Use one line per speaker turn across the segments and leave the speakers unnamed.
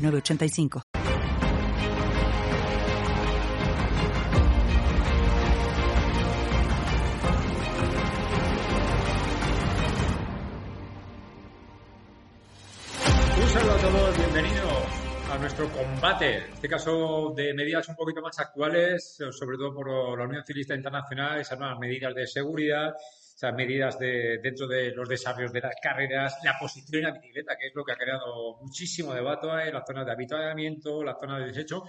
985.
Un saludo a todos, bienvenidos a nuestro combate, en este caso de medidas un poquito más actuales, sobre todo por la Unión Civista Internacional, esas nuevas medidas de seguridad, esas medidas de, dentro de los desarrollos de las carreras, la posición en la bicicleta, que es lo que ha creado muchísimo debate en las zonas de habituamiento, las zonas de desecho,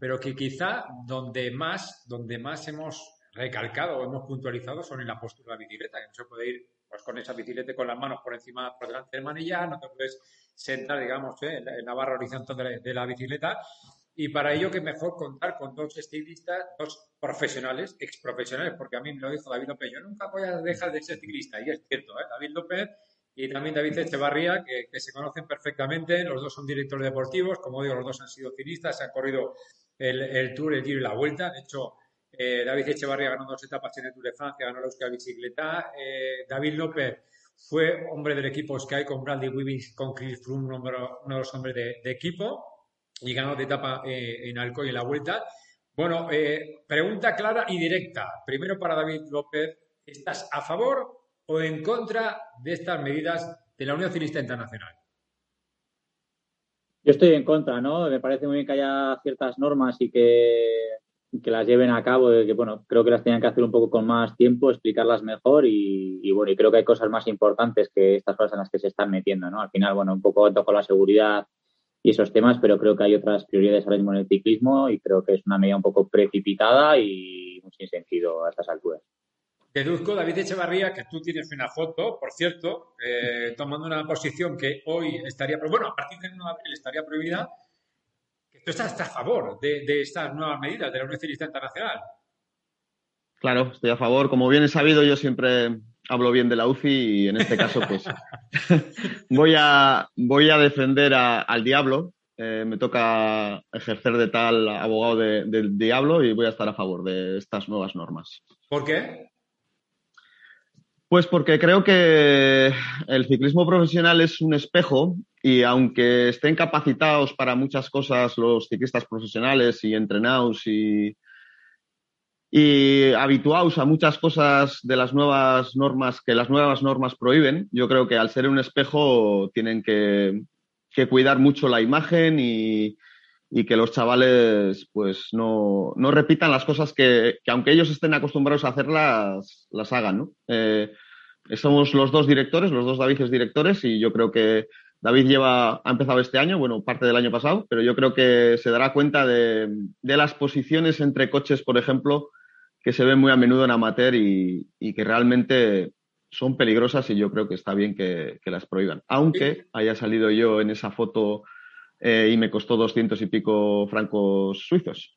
pero que quizá donde más, donde más hemos recalcado o hemos puntualizado son en la postura de la bicicleta, que no se puede ir pues, con esa bicicleta con las manos por encima, por delante del manillar, no te puedes sentar, digamos, ¿eh? en, la, barra horizontal de la bicicleta y para ello, que mejor contar con dos estilistas, dos profesionales, ex profesionales, porque a mí me lo dijo David López, yo nunca voy a dejar de ser ciclista, y es cierto, ¿eh? David López y también David Echevarría, que, se conocen perfectamente, los dos son directores deportivos, como digo, los dos han sido ciclistas, han corrido el, Tour, el Giro y la Vuelta, de hecho, eh, David Echevarría ganó dos etapas en el Tour de Francia, ganó la Euskal Bicicleta, eh, David López fue hombre del equipo Sky con Bradley Wiggins, con Chris Froome, uno, de los hombres de equipo, y ganó de etapa eh, en Alcoy en la vuelta. Bueno, eh, pregunta clara y directa. Primero para David López, ¿estás a favor o en contra de estas medidas de la Unión Ciclista Internacional?
Yo estoy en contra, ¿no? Me parece muy bien que haya ciertas normas y que, que las lleven a cabo, que bueno, creo que las tenían que hacer un poco con más tiempo, explicarlas mejor y, bueno, y creo que hay cosas más importantes que estas cosas en las que se están metiendo, ¿no? Al final, bueno, un poco con la seguridad y esos temas, pero creo que hay otras prioridades ahora mismo en el ciclismo y creo que es una medida un poco precipitada y sin sentido a estas alturas.
Deduzco, David Echevarría, que tú tienes una foto, por cierto, eh, tomando una posición que hoy estaría, bueno, a partir del 1 de abril estaría prohibida, que tú estás a favor de, estas nuevas medidas de la Unión Ciclista Internacional.
Claro, estoy a favor. Como bien he sabido, yo siempre hablo bien de la UCI y en este caso pues voy, a, voy a defender al diablo. Eh, me toca ejercer de tal abogado del diablo y voy a estar a favor de estas nuevas normas.
¿Por qué?
Pues porque creo que el ciclismo profesional es un espejo y aunque estén capacitados para muchas cosas los ciclistas profesionales y entrenados y, y habituados a muchas cosas de las nuevas normas que las nuevas normas prohíben, yo creo que al ser un espejo tienen que, cuidar mucho la imagen y, que los chavales pues no, repitan las cosas que, aunque ellos estén acostumbrados a hacerlas, las hagan. ¿no? Eh, somos los dos directores, los dos Davides directores y yo creo que David lleva, ha empezado este año, bueno, parte del año pasado, pero yo creo que se dará cuenta de, de las posiciones entre coches, por ejemplo, que se ven muy a menudo en amateur y, que realmente son peligrosas y yo creo que está bien que, las prohíban. Aunque haya salido yo en esa foto eh, y me costó doscientos y pico francos suizos.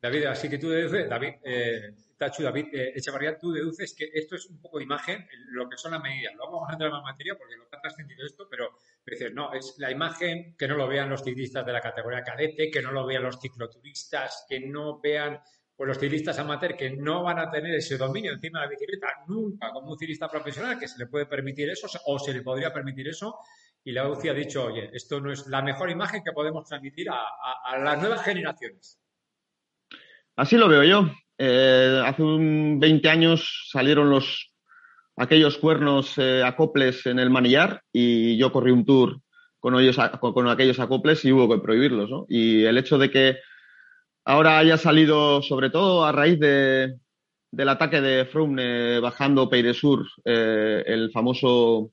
David, así que tú deduces, David, eh, Tachu, David eh, Echevarría, tú deduces que esto es un poco de imagen, lo que son las medidas. Lo vamos a hablar de la materia porque lo ha trascendido esto, pero, dices, no, es la imagen que no lo vean los ciclistas de la categoría cadete, que no lo vean los cicloturistas, que no vean pues los ciclistas amateur que no van a tener ese dominio encima de la bicicleta nunca como un ciclista profesional que se le puede permitir eso o se le podría permitir eso y la UCI ha dicho, oye, esto no es la mejor imagen que podemos transmitir a, las nuevas generaciones.
Así lo veo yo. Eh, hace un 20 años salieron los aquellos cuernos eh, acoples en el manillar y yo corrí un tour con, ellos, con, aquellos acoples y hubo que prohibirlos. ¿no? Y el hecho de que ahora haya salido, sobre todo a raíz de, del ataque de Froome bajando Peiresur, eh, el famoso,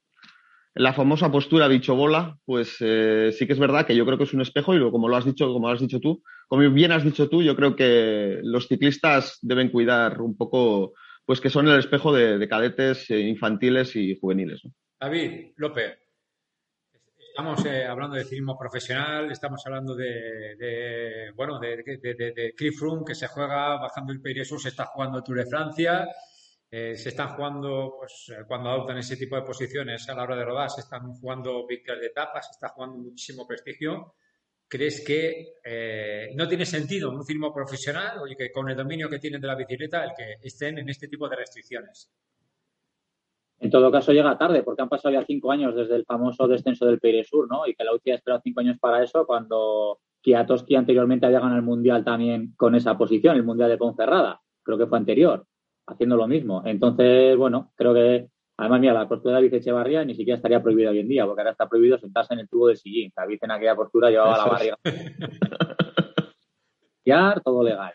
la famosa postura dicho bola, pues eh, sí que es verdad que yo creo que es un espejo y como lo has dicho, como has dicho tú, como bien has dicho tú, yo creo que los ciclistas deben cuidar un poco, pues que son el espejo de, cadetes eh, infantiles y juveniles.
David López, Estamos eh, hablando de ciclismo profesional, estamos hablando de, bueno, de, de, Cliff Room que se juega bajando el Sur, se está jugando Tour de Francia, eh, se están jugando, pues eh, cuando adoptan ese tipo de posiciones a la hora de rodar, se están jugando victorias de etapas, se está jugando muchísimo prestigio. ¿Crees que no tiene sentido un ciclismo profesional, oye, que con el dominio que tienen de la bicicleta, el que estén en este tipo de restricciones?
En todo caso llega tarde, porque han pasado ya cinco años desde el famoso descenso del Peire Sur, ¿no? Y que la UCI ha esperado cinco años para eso, cuando Kiatoski anteriormente había ganado el Mundial también con esa posición, el Mundial de Ponferrada, creo que fue anterior, haciendo lo mismo. Entonces, bueno, creo que, además, mira, la postura de David Echevarría ni siquiera estaría prohibida hoy en día, porque ahora está prohibido sentarse en el tubo del sillín. David en aquella postura llevaba la barriga. todo legal.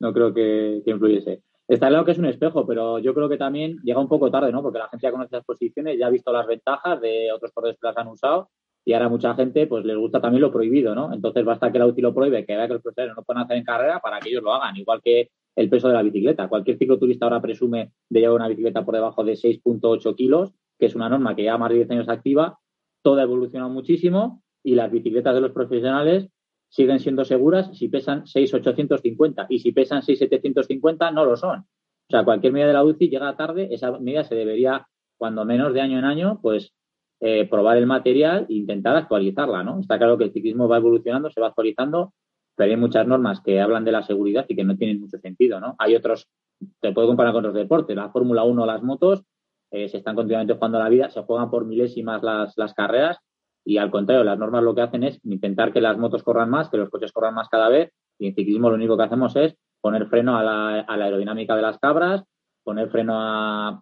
No creo que, que influyese. Está claro que es un espejo, pero yo creo que también llega un poco tarde, ¿no? Porque la gente ya conoce las posiciones, ya ha visto las ventajas de otros corredores que las han usado y ahora mucha gente pues les gusta también lo prohibido, ¿no? Entonces basta que la UCI lo prohíbe, que vea que los profesores no pueden hacer en carrera para que ellos lo hagan, igual que el peso de la bicicleta. Cualquier cicloturista ahora presume de llevar una bicicleta por debajo de 6.8 kilos, que es una norma que ya más de 10 años activa, todo ha evolucionado muchísimo y las bicicletas de los profesionales siguen siendo seguras si pesan 6,850 y si pesan 6,750 no lo son. O sea, cualquier medida de la UCI llega tarde, esa medida se debería, cuando menos de año en año, pues eh, probar el material e intentar actualizarla, ¿no? Está claro que el ciclismo va evolucionando, se va actualizando, pero hay muchas normas que hablan de la seguridad y que no tienen mucho sentido, ¿no? Hay otros, te puedo comparar con otros deportes, la Fórmula 1, las motos, eh, se están continuamente jugando la vida, se juegan por milésimas las, las carreras y al contrario, las normas lo que hacen es intentar que las motos corran más, que los coches corran más cada vez y en ciclismo lo único que hacemos es poner freno a la, aerodinámica de las cabras, poner freno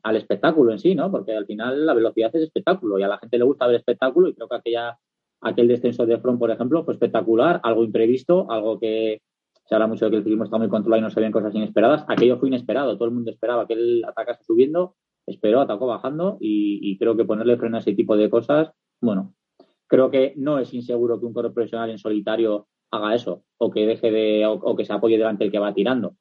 al espectáculo en sí, ¿no? Porque al final la velocidad es espectáculo y a la gente le gusta ver espectáculo y creo que aquella, aquel descenso de front, por ejemplo, fue espectacular, algo imprevisto, algo que se habla mucho de que el ciclismo está muy controlado y no se ven cosas inesperadas. Aquello fue inesperado, todo el mundo esperaba que él atacase subiendo, esperó, atacó bajando y creo que ponerle freno a ese tipo de cosas, bueno, creo que no es inseguro que un corredor profesional en solitario haga eso o que deje de o, que se apoye delante del que va tirando.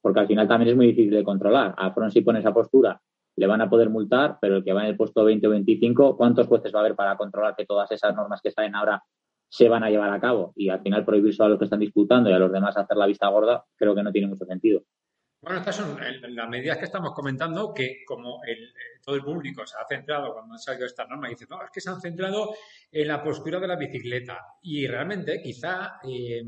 Porque al final también es muy difícil de controlar. A Front si pone esa postura le van a poder multar pero el que va en el puesto 20 o 25 ¿cuántos jueces va a haber para controlar que todas esas normas que salen ahora se van a llevar a cabo y al final prohibir solo a los que están disputando y a los demás hacer la vista gorda creo que no tiene mucho sentido.
Bueno, estas son las medidas que estamos comentando que como el, todo el público se ha centrado cuando han salido estas normas, dice, no, es que se han centrado en la postura de la bicicleta. Y realmente quizá eh,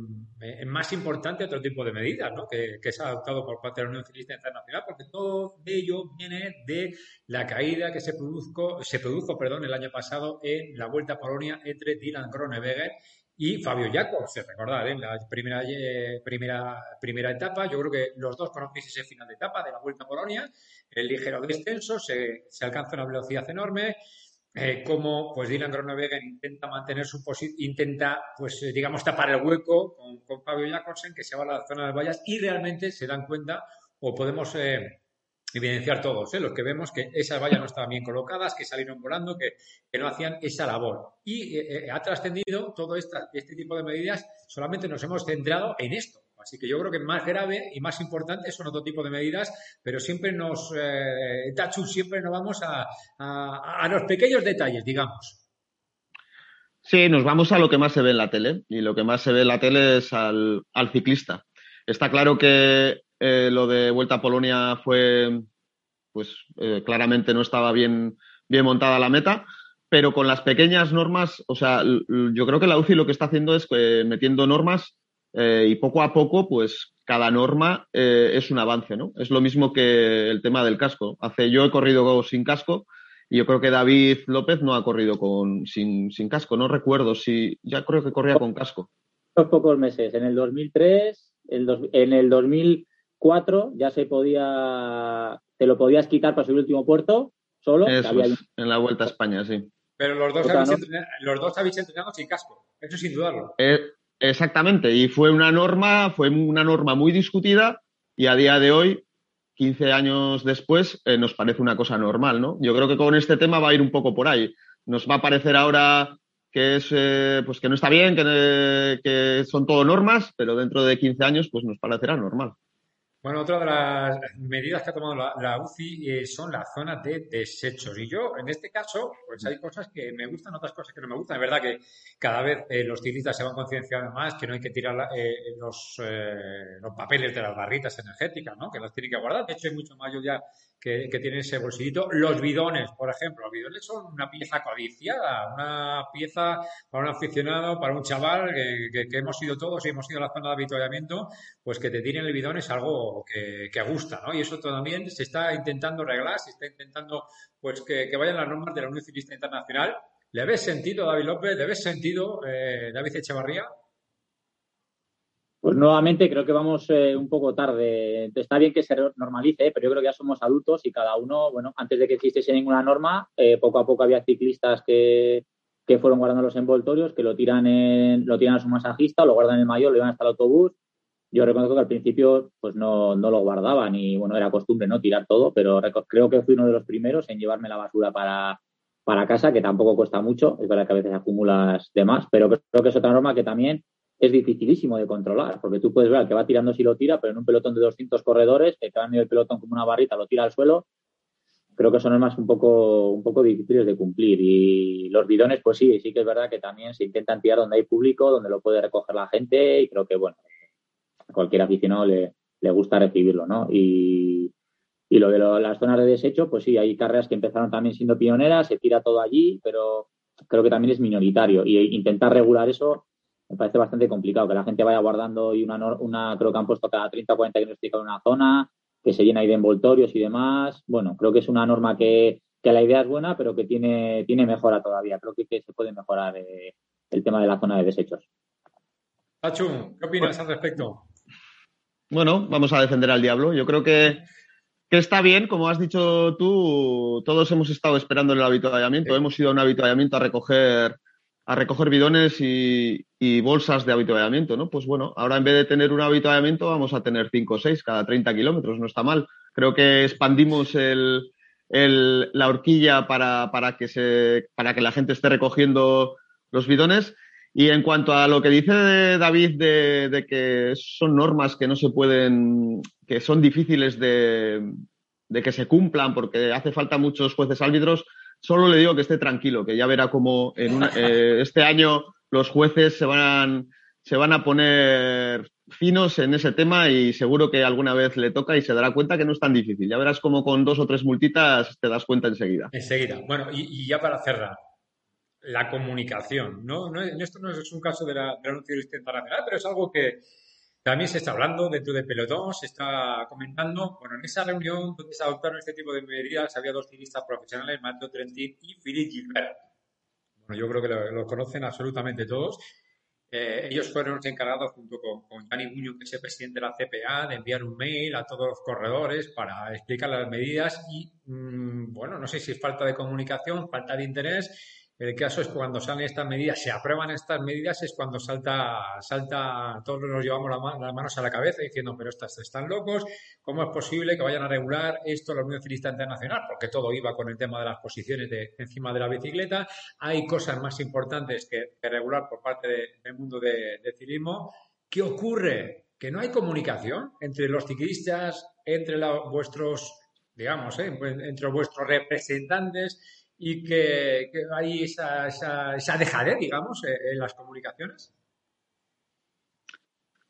más importante otro tipo de medidas ¿no? que, se ha adoptado por parte de la Unión Ciclista Internacional porque todo ello viene de la caída que se produjo, se produjo perdón, el año pasado en la Vuelta a Polonia entre Dylan Groenewegen y Fabio Jacobs, se recordar, en la primera, eh, primera, primera etapa, yo creo que los dos conocéis ese final de etapa de la Vuelta a Polonia, el ligero descenso, se, se alcanza una velocidad enorme, eh, como pues Dylan Groenewegen intenta mantener su posición, intenta, pues eh, digamos, tapar el hueco con, con Fabio Jacobsen, que se va a la zona de vallas y realmente se dan cuenta o podemos evidenciar todos, ¿eh? los que vemos que esas vallas no estaban bien colocadas, que salieron volando, que, no hacían esa labor. Y eh, eh, ha trascendido todo esta, este tipo de medidas, solamente nos hemos centrado en esto. Así que yo creo que más grave y más importante son otro tipo de medidas, pero siempre nos, eh, siempre nos vamos a, a, los pequeños detalles, digamos.
Sí, nos vamos a lo que más se ve en la tele y lo que más se ve en la tele es al, al ciclista. Está claro que eh, lo de Vuelta a Polonia fue, pues eh, claramente no estaba bien, bien montada la meta, pero con las pequeñas normas, o sea, yo creo que la UCI lo que está haciendo es que metiendo normas eh, y poco a poco, pues cada norma es un avance, ¿no? Es lo mismo que el tema del casco. Hace, yo he corrido sin casco y yo creo que David López no ha corrido con, sin, sin casco, no recuerdo si, ya creo que corría con casco.
pocos meses, en el 2003, el en el 2000 cuatro ya se podía, te lo podías quitar para subir el último puerto solo.
en la Vuelta a España, sí.
Pero los dos, habéis, entrenado, los dos habéis entrenado sin casco, eso sin dudarlo.
Eh, exactamente, y fue una norma, fue una norma muy discutida y a día de hoy, 15 años después, eh, nos parece una cosa normal, ¿no? Yo creo que con este tema va a ir un poco por ahí. Nos va a parecer ahora que es eh, pues que no está bien, que, que son todo normas, pero dentro de 15 años pues nos parecerá normal.
Bueno, otra de las medidas que ha tomado la, UCI eh, son las zonas de desechos. Y yo, en este caso, pues hay cosas que me gustan, otras cosas que no me gustan. Es verdad que cada vez eh, los ciclistas se van concienciando más que no hay que tirar eh, los, los papeles de las barritas energéticas, ¿no? Que las tienen que guardar. De hecho, hay mucho mayo ya que, que tiene ese bolsillito. Los bidones, por ejemplo, los bidones son una pieza codiciada, una pieza para un aficionado, para un chaval que, que hemos ido todos y hemos ido a la zona de habituallamiento, pues que te tiren el bidón es algo que, gusta, ¿no? Y eso también se está intentando arreglar, se está intentando pues que, vayan las normas de la Unión Ciclista Internacional. ¿Le ves sentido, David López? ¿Le ves sentido, eh, David Echevarría?
Pues nuevamente creo que vamos eh, un poco tarde. Está bien que se normalice, pero yo creo que ya somos adultos y cada uno, bueno, antes de que existiese ninguna norma, eh, poco a poco había ciclistas que, que fueron guardando los envoltorios, que lo tiran en, lo tiran a su masajista, lo guardan en el mayor, lo llevan hasta el autobús. Yo reconozco que al principio pues no, no lo guardaban y bueno, era costumbre no tirar todo, pero creo que fui uno de los primeros en llevarme la basura para, para casa, que tampoco cuesta mucho, es verdad que a veces acumulas de más, pero creo que es otra norma que también es dificilísimo de controlar, porque tú puedes ver que va tirando si lo tira, pero en un pelotón de 200 corredores, que va en medio del pelotón como una barrita, lo tira al suelo, creo que son normas un poco, un poco difíciles de cumplir. Y los bidones, pues sí, sí que es verdad que también se intentan tirar donde hay público, donde lo puede recoger la gente, y creo que, bueno, cualquier aficionado le, le gusta recibirlo, ¿no? Y, y lo de las zonas de desecho, pues sí, hay carreras que empezaron también siendo pioneras, se tira todo allí, pero creo que también es minoritario. Y intentar regular eso me parece bastante complicado, que la gente vaya guardando y una, una creo que han puesto cada 30 o 40 que en una zona, que se llena ahí de envoltorios y demás. Bueno, creo que es una norma que, que la idea es buena, pero que tiene, tiene mejora todavía. Creo que, se puede mejorar eh, el tema de la zona de desechos.
Tachu, ¿qué opinas al respecto?
Bueno, vamos a defender al diablo. Yo creo que, está bien, como has dicho tú, todos hemos estado esperando el habituallamiento, hemos ido a un habituallamiento a recoger, a recoger bidones y, bolsas de habituallamiento, ¿no? Pues bueno, ahora en vez de tener un habituallamiento vamos a tener cinco o seis cada 30 kilómetros, no está mal. Creo que expandimos el, la horquilla para, que se, para que la gente esté recogiendo los bidones y en cuanto a lo que dice David de, que son normas que no se pueden, que son difíciles de, que se cumplan porque hace falta muchos jueces árbitros, solo le digo que esté tranquilo, que ya verá cómo en eh, este año los jueces se van, se van a poner finos en ese tema y seguro que alguna vez le toca y se dará cuenta que no es tan difícil. Ya verás como con dos o tres multitas te das cuenta enseguida.
Enseguida. Bueno, y ya para cerrar, la comunicación. ¿no? no, esto no es un caso de la, de la internacional, pero es algo que también se está hablando dentro de Pelotón, se está comentando. Bueno, en esa reunión donde se adoptaron este tipo de medidas había dos ciclistas profesionales, Mateo Trentin y Philippe Gilbert. Bueno, yo creo que lo, conocen absolutamente todos. Eh, ellos fueron los encargados, junto con, con Gianni que es el presidente de la CPA, de enviar un mail a todos los corredores para explicar las medidas y, mm, bueno, no sé si es falta de comunicación, falta de interés el caso es cuando salen estas medidas, se aprueban estas medidas, es cuando salta, salta, todos nos llevamos las manos a la cabeza diciendo, pero estas están locos, ¿cómo es posible que vayan a regular esto la Unión Ciclista Internacional? Porque todo iba con el tema de las posiciones de, encima de la bicicleta. Hay cosas más importantes que, regular por parte del mundo de ciclismo. ¿Qué ocurre? Que no hay comunicación entre los ciclistas, entre vuestros, digamos, ¿eh? entre vuestros representantes y que, hay esa, esa, esa dejadez, digamos, eh, en las comunicaciones?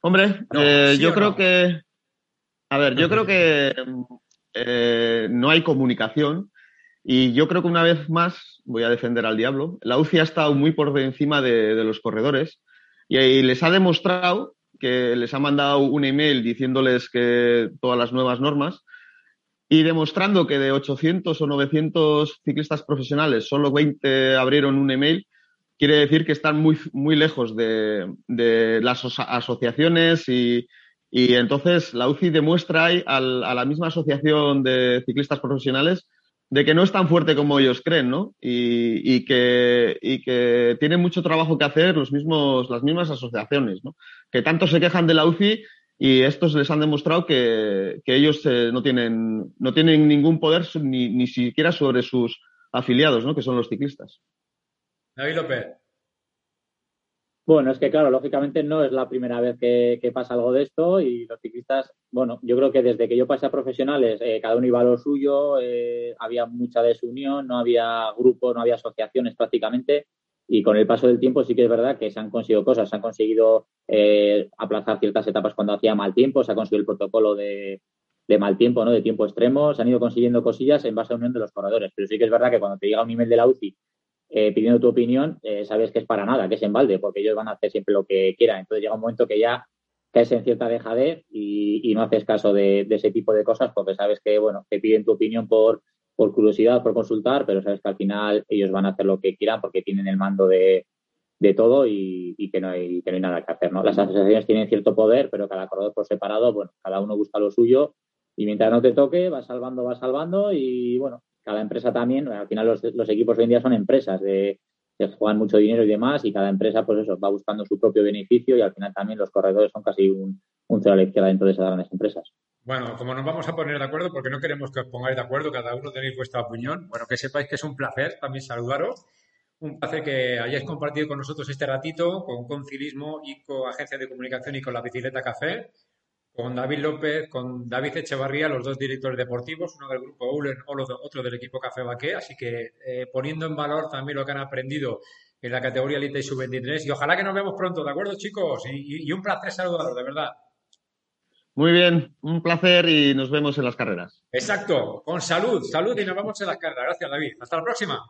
Hombre, eh, yo creo que. A ver, yo creo que eh, no hay comunicación y yo creo que una vez más, voy a defender al diablo, la UCI ha estado muy por encima de, los corredores y, les ha demostrado que les ha mandado un email diciéndoles que todas las nuevas normas y demostrando que de 800 o 900 ciclistas profesionales solo 20 abrieron un email, quiere decir que están muy, muy lejos de, las asociaciones y, y, entonces la UCI demuestra a la misma asociación de ciclistas profesionales de que no es tan fuerte como ellos creen, ¿no? Y, y, que, y que tienen mucho trabajo que hacer los mismos, las mismas asociaciones, ¿no? Que tanto se quejan de la UCI y estos les han demostrado que, ellos eh, no, tienen, no tienen ningún poder ni, ni siquiera sobre sus afiliados, ¿no? que son los ciclistas.
David López.
Bueno, es que claro, lógicamente no es la primera vez que, pasa algo de esto y los ciclistas, bueno, yo creo que desde que yo pasé a profesionales, eh, cada uno iba a lo suyo, eh, había mucha desunión, no había grupos, no había asociaciones prácticamente y con el paso del tiempo sí que es verdad que se han conseguido cosas, se han conseguido eh, aplazar ciertas etapas cuando hacía mal tiempo, se ha conseguido el protocolo de, de mal tiempo, ¿no? De tiempo extremo, se han ido consiguiendo cosillas en base a unión de los corredores, pero sí que es verdad que cuando te llega un nivel de la UCI eh, pidiendo tu opinión, eh, sabes que es para nada, que es en balde, porque ellos van a hacer siempre lo que quieran. Entonces llega un momento que ya caes en cierta dejadez y, y no haces caso de, ese tipo de cosas porque sabes que, bueno, te piden tu opinión por, por curiosidad, por consultar, pero sabes que al final ellos van a hacer lo que quieran porque tienen el mando de, de todo y, que no hay, que no hay nada que hacer, ¿no? Las asociaciones tienen cierto poder, pero cada corredor por separado, bueno, cada uno busca lo suyo y mientras no te toque, vas salvando, vas salvando y, bueno, cada empresa también, al final los, equipos hoy en día son empresas de, juegan mucho dinero y demás y cada empresa pues eso va buscando su propio beneficio y al final también los corredores son casi un, un cero a la izquierda dentro de esas grandes empresas.
Bueno, como nos vamos a poner de acuerdo, porque no queremos que os pongáis de acuerdo, cada uno tenéis vuestra opinión, bueno, que sepáis que es un placer también saludaros, un placer que hayáis compartido con nosotros este ratito con Concilismo y con Agencia de Comunicación y con la Bicicleta Café con David López, con David Echevarría, los dos directores deportivos, uno del grupo Ulen, otro del equipo Café Baqué. Así que eh, poniendo en valor también lo que han aprendido en la categoría Elite y Sub-23. Y ojalá que nos vemos pronto, ¿de acuerdo, chicos? Y, un placer saludaros, de verdad.
Muy bien, un placer y nos vemos en las carreras.
Exacto, con salud, salud y nos vemos en las carreras. Gracias, David. Hasta la próxima.